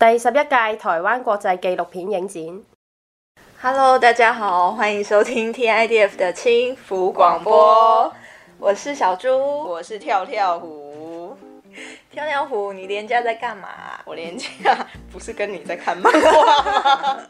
第十一届台湾国际纪录片影展。Hello，大家好，欢迎收听 TIDF 的轻浮广播。我是小猪，我是跳跳虎。跳跳虎，你连假在干嘛？我连假不是跟你在看漫画吗？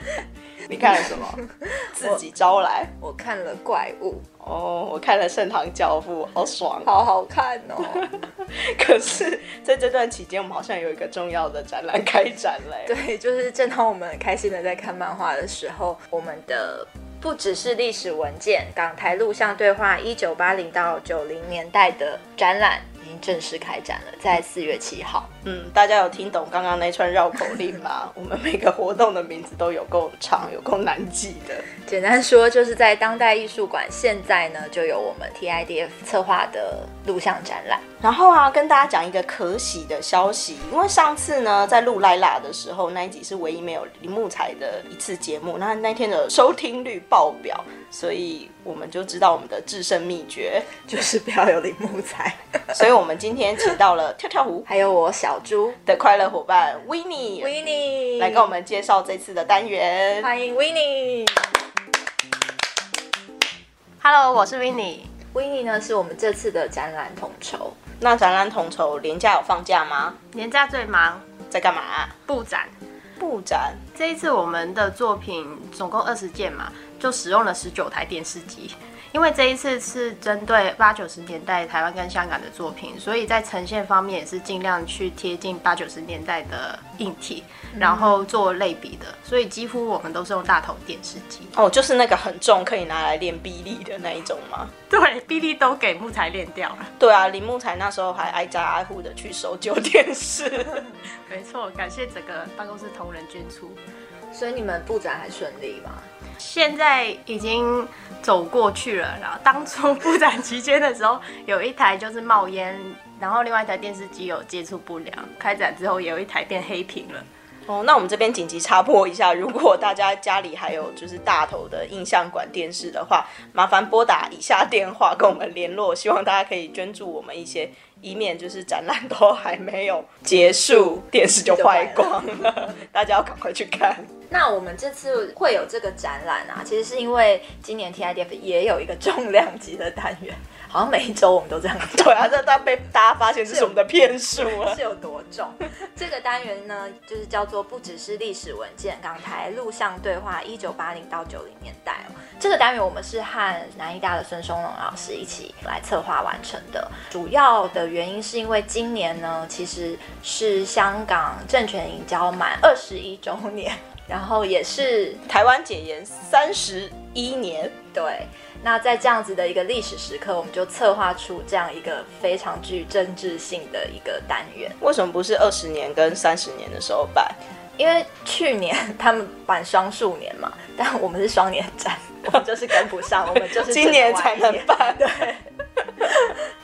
你看了什么？自己招来。我，我看了怪物。哦，我看了《盛唐教父》，好爽，好好看哦。可是，在这段期间，我们好像有一个重要的展览开展嘞。对，就是正当我们很开心的在看漫画的时候，我们的不只是历史文件，港台录像对话一九八零到九零年代的展览。已经正式开展了，在四月七号。嗯，大家有听懂刚刚那串绕口令吗？我们每个活动的名字都有够长，有够难记的。简单说，就是在当代艺术馆，现在呢就有我们 TIDF 策划的录像展览。然后啊，跟大家讲一个可喜的消息，因为上次呢在录赖啦的时候，那一集是唯一没有林木材的一次节目，那那天的收听率爆表，所以我们就知道我们的制胜秘诀就是不要有林木材。所以我们今天请到了跳跳虎，还有我小猪的快乐伙伴 Winnie，Winnie 来跟我们介绍这次的单元。欢迎 Winnie。Hello，我是 Winnie。Winnie 呢是我们这次的展览统筹。那展览统筹年假有放假吗？年假最忙，在干嘛啊？布展。布展。这一次我们的作品总共二十件嘛，就使用了十九台电视机。因为这一次是针对八九十年代台湾跟香港的作品，所以在呈现方面也是尽量去贴近八九十年代的硬体，然后做类比的。所以几乎我们都是用大头电视机。哦，就是那个很重，可以拿来练臂力的那一种吗？对，臂力都给木材练掉了。对啊，林木材那时候还挨家挨户的去收旧电视。没错，感谢整个办公室同仁捐出。所以你们布展还顺利吗？现在已经走过去了。然后当初布展期间的时候，有一台就是冒烟，然后另外一台电视机有接触不良。开展之后也，有一台变黑屏了。哦，那我们这边紧急插播一下，如果大家家里还有就是大头的印象馆电视的话，麻烦拨打以下电话跟我们联络。希望大家可以捐助我们一些，以免就是展览都还没有结束，电视就坏光了。大家要赶快去看。那我们这次会有这个展览啊，其实是因为今年 TIDF 也有一个重量级的单元。好像每一周我们都这样。对啊，这当被大家发现这是我们的骗术了，是有多重？这个单元呢，就是叫做不只是历史文件，港台录像对话一九八零到九零年代哦。这个单元我们是和南艺大的孙松龙老师一起来策划完成的。主要的原因是因为今年呢，其实是香港政权移交满二十一周年，然后也是台湾解严三十一年。对。那在这样子的一个历史时刻，我们就策划出这样一个非常具政治性的一个单元。为什么不是二十年跟三十年的时候办？因为去年他们办双数年嘛，但我们是双年展，我们就是跟不上，我们就是 今年才能办。对。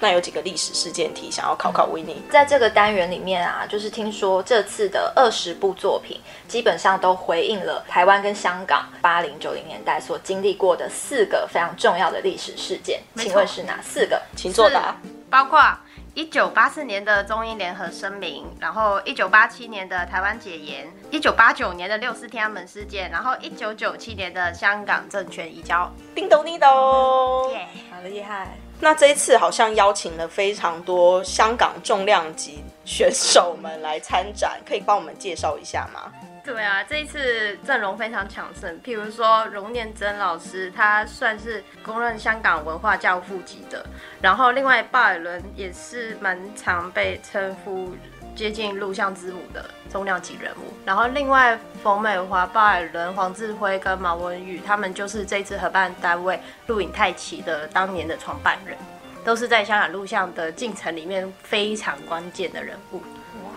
那有几个历史事件题想要考考 Winnie，在这个单元里面啊，就是听说这次的二十部作品，基本上都回应了台湾跟香港八零九零年代所经历过的四个非常重要的历史事件。请问是哪四个？请作答。包括一九八四年的中英联合声明，然后一九八七年的台湾解严，一九八九年的六四天安门事件，然后一九九七年的香港政权移交。叮咚叮咚，耶，好厉害。那这一次好像邀请了非常多香港重量级选手们来参展，可以帮我们介绍一下吗？对啊，这一次阵容非常强盛，譬如说荣念真老师，他算是公认香港文化教父级的，然后另外鲍尔伦也是蛮常被称呼接近录像之母的重量级人物，然后另外冯美华、鲍尔伦、黄志辉跟毛文宇，他们就是这次合办单位录影太奇的当年的创办人，都是在香港录像的进程里面非常关键的人物。哇，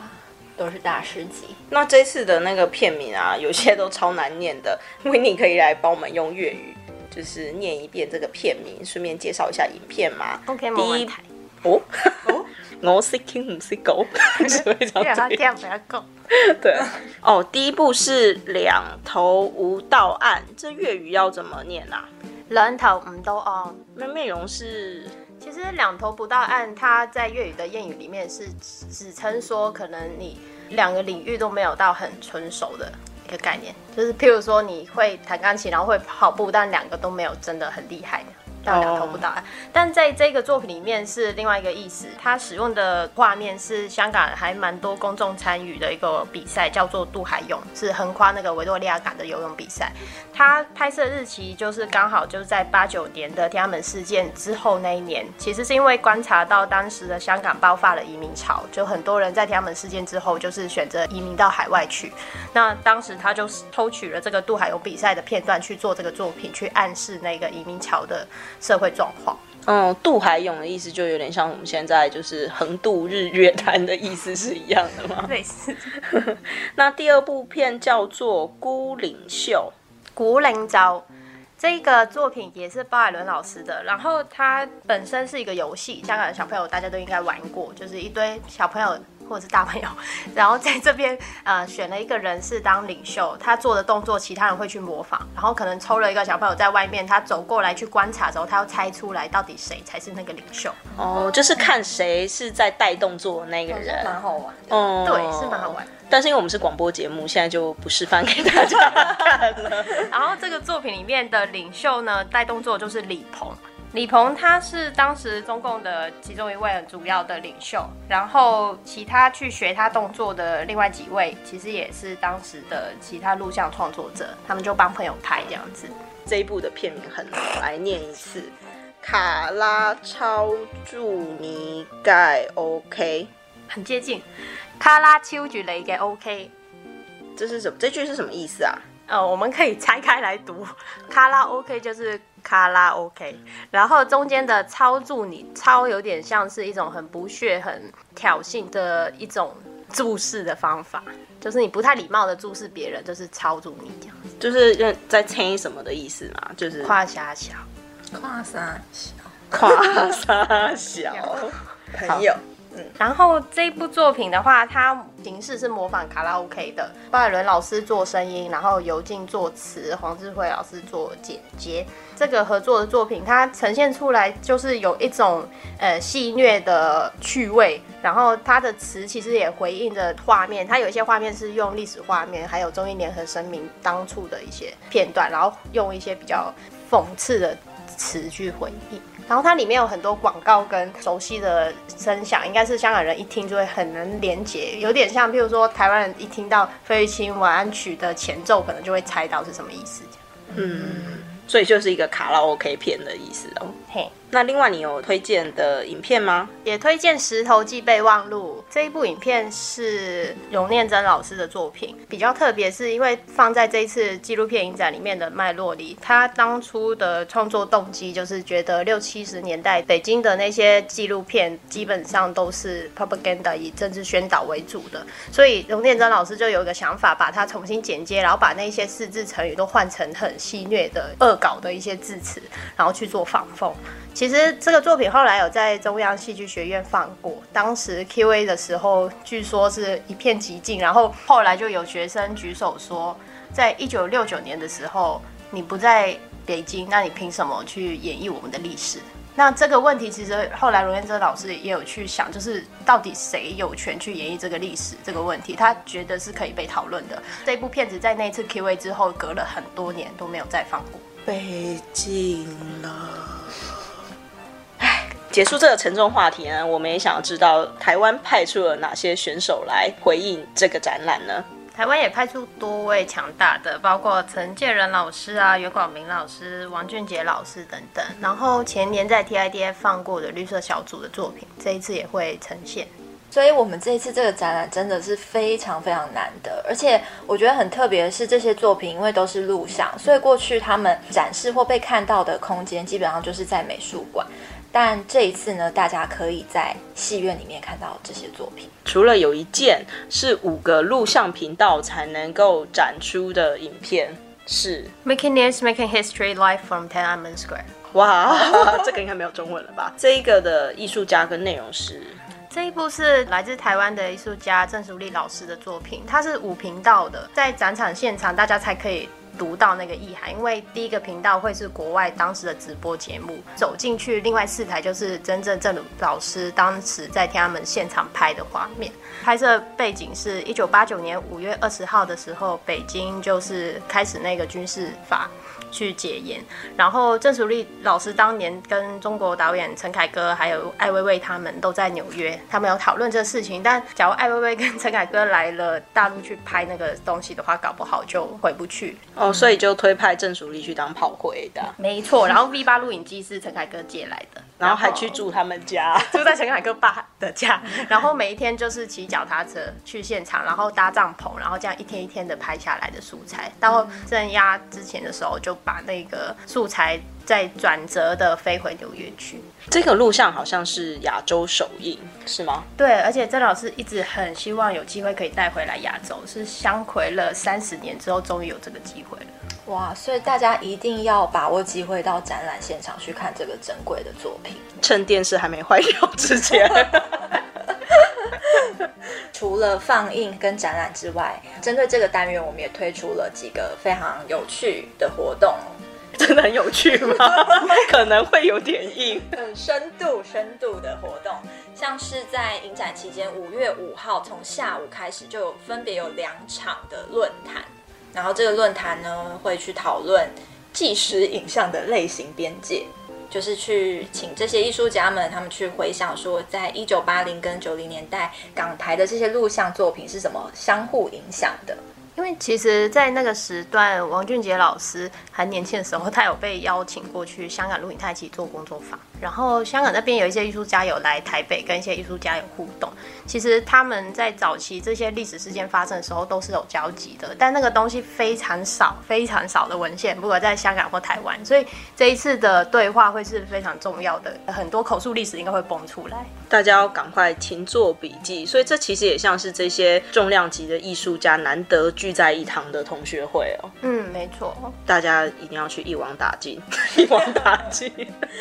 都是大师级。那这次的那个片名啊，有些都超难念的，Winnie 可以来帮我们用粤语，就是念一遍这个片名，顺便介绍一下影片吗？OK，第一台哦。哦我识听唔识讲，非常这样。对，哦，第一步是两头无到岸，这粤语要怎么念啊？两头唔到岸，那内容是，其实两头不到岸，它在粤语的谚语里面是指称说，可能你两个领域都没有到很纯熟的一个概念，就是譬如说你会弹钢琴，然后会跑步，但两个都没有真的很厉害的。到两头不到岸，但在这个作品里面是另外一个意思。它使用的画面是香港还蛮多公众参与的一个比赛，叫做渡海泳，是横跨那个维多利亚港的游泳比赛。它拍摄日期就是刚好就是在八九年的天安门事件之后那一年。其实是因为观察到当时的香港爆发了移民潮，就很多人在天安门事件之后就是选择移民到海外去。那当时他就抽取了这个渡海泳比赛的片段去做这个作品，去暗示那个移民潮的。社会状况，嗯，渡海泳的意思就有点像我们现在就是横渡日月潭的意思是一样的吗？类似。那第二部片叫做《孤岭秀》，古灵招这个作品也是鲍海伦老师的，然后它本身是一个游戏，香港的小朋友大家都应该玩过，就是一堆小朋友。或者是大朋友，然后在这边呃选了一个人是当领袖，他做的动作其他人会去模仿，然后可能抽了一个小朋友在外面，他走过来去观察之后，他要猜出来到底谁才是那个领袖。哦，就是看谁是在带动作的那个人，蛮好玩。哦，对，是蛮好玩。但是因为我们是广播节目，现在就不示范给大家看了。然后这个作品里面的领袖呢，带动作就是李鹏。李鹏他是当时中共的其中一位很主要的领袖，然后其他去学他动作的另外几位，其实也是当时的其他录像创作者，他们就帮朋友拍这样子。这一部的片名很难，来念一次：卡拉超助尼盖 OK，很接近。卡拉超助尼盖 OK，这是什么？这句是什么意思啊？呃，我们可以拆开来读，卡拉 OK 就是。卡拉 OK，然后中间的操助你，操有点像是一种很不屑、很挑衅的一种注视的方法，就是你不太礼貌的注视别人，就是操住你这样。子，就是在称什么的意思嘛，就是夸下小，夸下小，夸下小，朋友。嗯，然后这部作品的话，它形式是模仿卡拉 OK 的，鲍海伦老师做声音，然后尤静作词，黄智慧老师做剪接。这个合作的作品，它呈现出来就是有一种呃戏谑的趣味，然后它的词其实也回应着画面，它有一些画面是用历史画面，还有中英联合声明当初的一些片段，然后用一些比较讽刺的词去回应。然后它里面有很多广告跟熟悉的声响，应该是香港人一听就会很能连结，有点像，譬如说台湾人一听到费玉清晚安曲的前奏，可能就会猜到是什么意思。嗯，所以就是一个卡拉 OK 片的意思哦。嘿。那另外你有推荐的影片吗？也推荐《石头记备忘录》这一部影片是荣念真老师的作品，比较特别是因为放在这一次纪录片影展里面的脉络里，他当初的创作动机就是觉得六七十年代北京的那些纪录片基本上都是 propaganda 以政治宣导为主的，所以荣念真老师就有一个想法，把它重新剪接，然后把那些四字成语都换成很戏谑的恶搞的一些字词，然后去做仿讽。其实这个作品后来有在中央戏剧学院放过，当时 Q&A 的时候，据说是一片寂静。然后后来就有学生举手说，在一九六九年的时候，你不在北京，那你凭什么去演绎我们的历史？那这个问题其实后来荣燕哲老师也有去想，就是到底谁有权去演绎这个历史这个问题？他觉得是可以被讨论的。这部片子在那次 Q&A 之后，隔了很多年都没有再放过。北京了。结束这个沉重话题呢，我们也想要知道台湾派出了哪些选手来回应这个展览呢？台湾也派出多位强大的，包括陈建仁老师啊、袁广明老师、王俊杰老师等等。然后前年在 TIDF 放过的绿色小组的作品，这一次也会呈现。所以，我们这一次这个展览真的是非常非常难得，而且我觉得很特别的是，这些作品因为都是录像，所以过去他们展示或被看到的空间基本上就是在美术馆。但这一次呢，大家可以在戏院里面看到这些作品。除了有一件是五个录像频道才能够展出的影片，是 Making News, Making History Live from Tiananmen Square。哇，这个应该没有中文了吧？这一个的艺术家跟内容是。这一部是来自台湾的艺术家郑淑丽老师的作品，它是五频道的，在展场现场大家才可以读到那个意涵，因为第一个频道会是国外当时的直播节目，走进去，另外四台就是真正郑老师当时在天安门现场拍的画面。拍摄背景是一九八九年五月二十号的时候，北京就是开始那个军事法。去解严，然后郑淑丽老师当年跟中国导演陈凯歌还有艾薇薇他们都在纽约，他们有讨论这个事情。但假如艾薇薇跟陈凯歌来了大陆去拍那个东西的话，搞不好就回不去哦，所以就推派郑淑丽去当炮灰的。没错，然后 V 八录影机是陈凯歌借来的，然后还去住他们家，住在陈凯歌爸的家，然后每一天就是骑脚踏车去现场，然后搭帐篷，然后这样一天一天的拍下来的素材，到镇压之前的时候就。把那个素材再转折的飞回纽约去。这个录像好像是亚洲首映，是吗？对，而且郑老师一直很希望有机会可以带回来亚洲，是相拢了三十年之后，终于有这个机会了。哇！所以大家一定要把握机会到展览现场去看这个珍贵的作品，趁电视还没坏掉之前。除了放映跟展览之外，针对这个单元，我们也推出了几个非常有趣的活动。真的很有趣吗？可能会有点硬。很深度、深度的活动，像是在影展期间，五月五号从下午开始就有分别有两场的论坛，然后这个论坛呢会去讨论纪实影像的类型边界。就是去请这些艺术家们，他们去回想说，在一九八零跟九零年代港台的这些录像作品是怎么相互影响的。因为其实，在那个时段，王俊杰老师还年轻的时候，他有被邀请过去香港录影带一起做工作坊。然后香港那边有一些艺术家有来台北跟一些艺术家有互动。其实他们在早期这些历史事件发生的时候都是有交集的，但那个东西非常少，非常少的文献，不管在香港或台湾。所以这一次的对话会是非常重要的，很多口述历史应该会蹦出来。大家要赶快勤做笔记。所以这其实也像是这些重量级的艺术家难得聚在一堂的同学会哦。嗯，没错，大家一定要去一网打尽，一网打尽。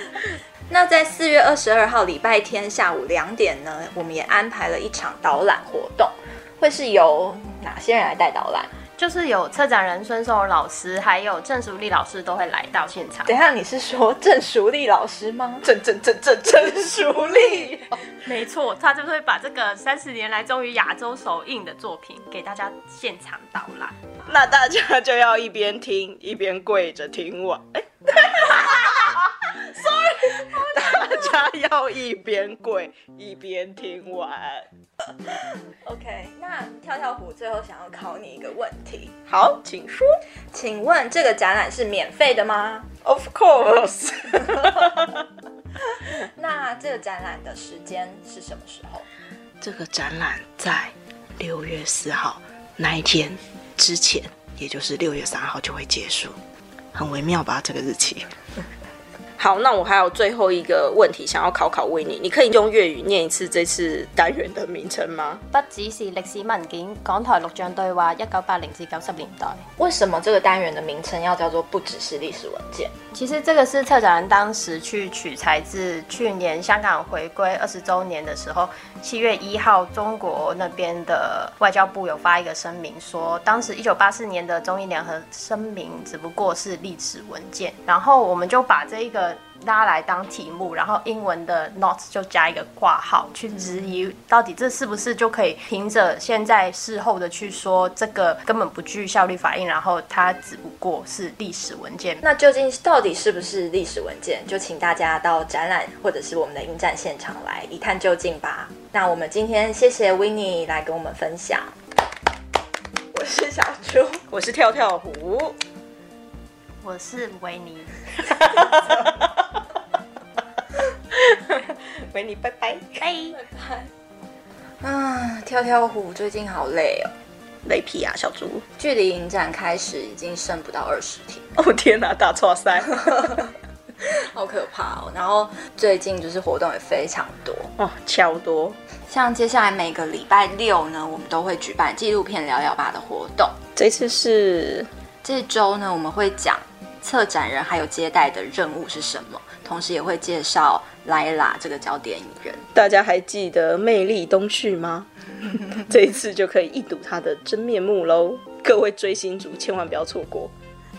那在四月二十二号礼拜天下午两点呢，我们也安排了一场导览活动，会是由哪些人来带导览？就是有策展人孙松荣老师，还有郑淑丽老师都会来到现场。等一下，你是说郑淑丽老师吗？郑郑郑郑郑淑丽，没错，他就会把这个三十年来终于亚洲首映的作品给大家现场导览。那大家就要一边听一边跪着听完。欸 Sorry，大家要一边跪一边听完。OK，那跳跳虎最后想要考你一个问题。好，请说。请问这个展览是免费的吗？Of course。那这个展览的时间是什么时候？这个展览在六月四号那一天之前，也就是六月三号就会结束。很微妙吧？这个日期。好，那我还有最后一个问题想要考考维尼，你可以用粤语念一次这次单元的名称吗？不只是历史文件，港台录像对话，一九八零至九十年代。为什么这个单元的名称要叫做不只是历史文件？其实这个是策展人当时去取材自去年香港回归二十周年的时候，七月一号中国那边的外交部有发一个声明说，当时一九八四年的中英联合声明只不过是历史文件，然后我们就把这一个。拉来当题目，然后英文的 not 就加一个挂号，去质疑到底这是不是就可以凭着现在事后的去说这个根本不具效力法应，然后它只不过是历史文件。那究竟到底是不是历史文件？就请大家到展览或者是我们的应战现场来一探究竟吧。那我们今天谢谢 Winnie 来跟我们分享。我是小猪，我是跳跳虎，我是维尼。维尼，拜拜，拜拜。啊，跳跳虎最近好累哦，累屁啊，小猪。距离影展开始已经剩不到二十天。哦天哪，打错赛，好可怕哦。然后最近就是活动也非常多哦，超多。像接下来每个礼拜六呢，我们都会举办纪录片聊聊吧的活动。这次是这周呢，我们会讲。策展人还有接待的任务是什么？同时也会介绍莱拉这个焦点影人。大家还记得魅力东旭吗？这一次就可以一睹他的真面目喽！各位追星族千万不要错过。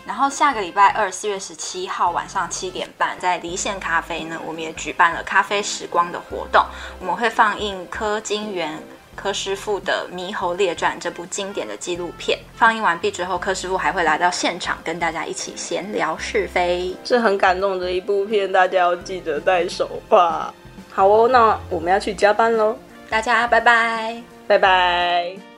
然后下个礼拜二，四月十七号晚上七点半，在离线咖啡呢，我们也举办了咖啡时光的活动。我们会放映柯金源柯师傅的《猕猴列传》这部经典的纪录片。放映完毕之后，柯师傅还会来到现场跟大家一起闲聊是非。是很感动的一部片，大家要记得带手帕。好哦，那我们要去加班喽。大家拜拜，拜拜。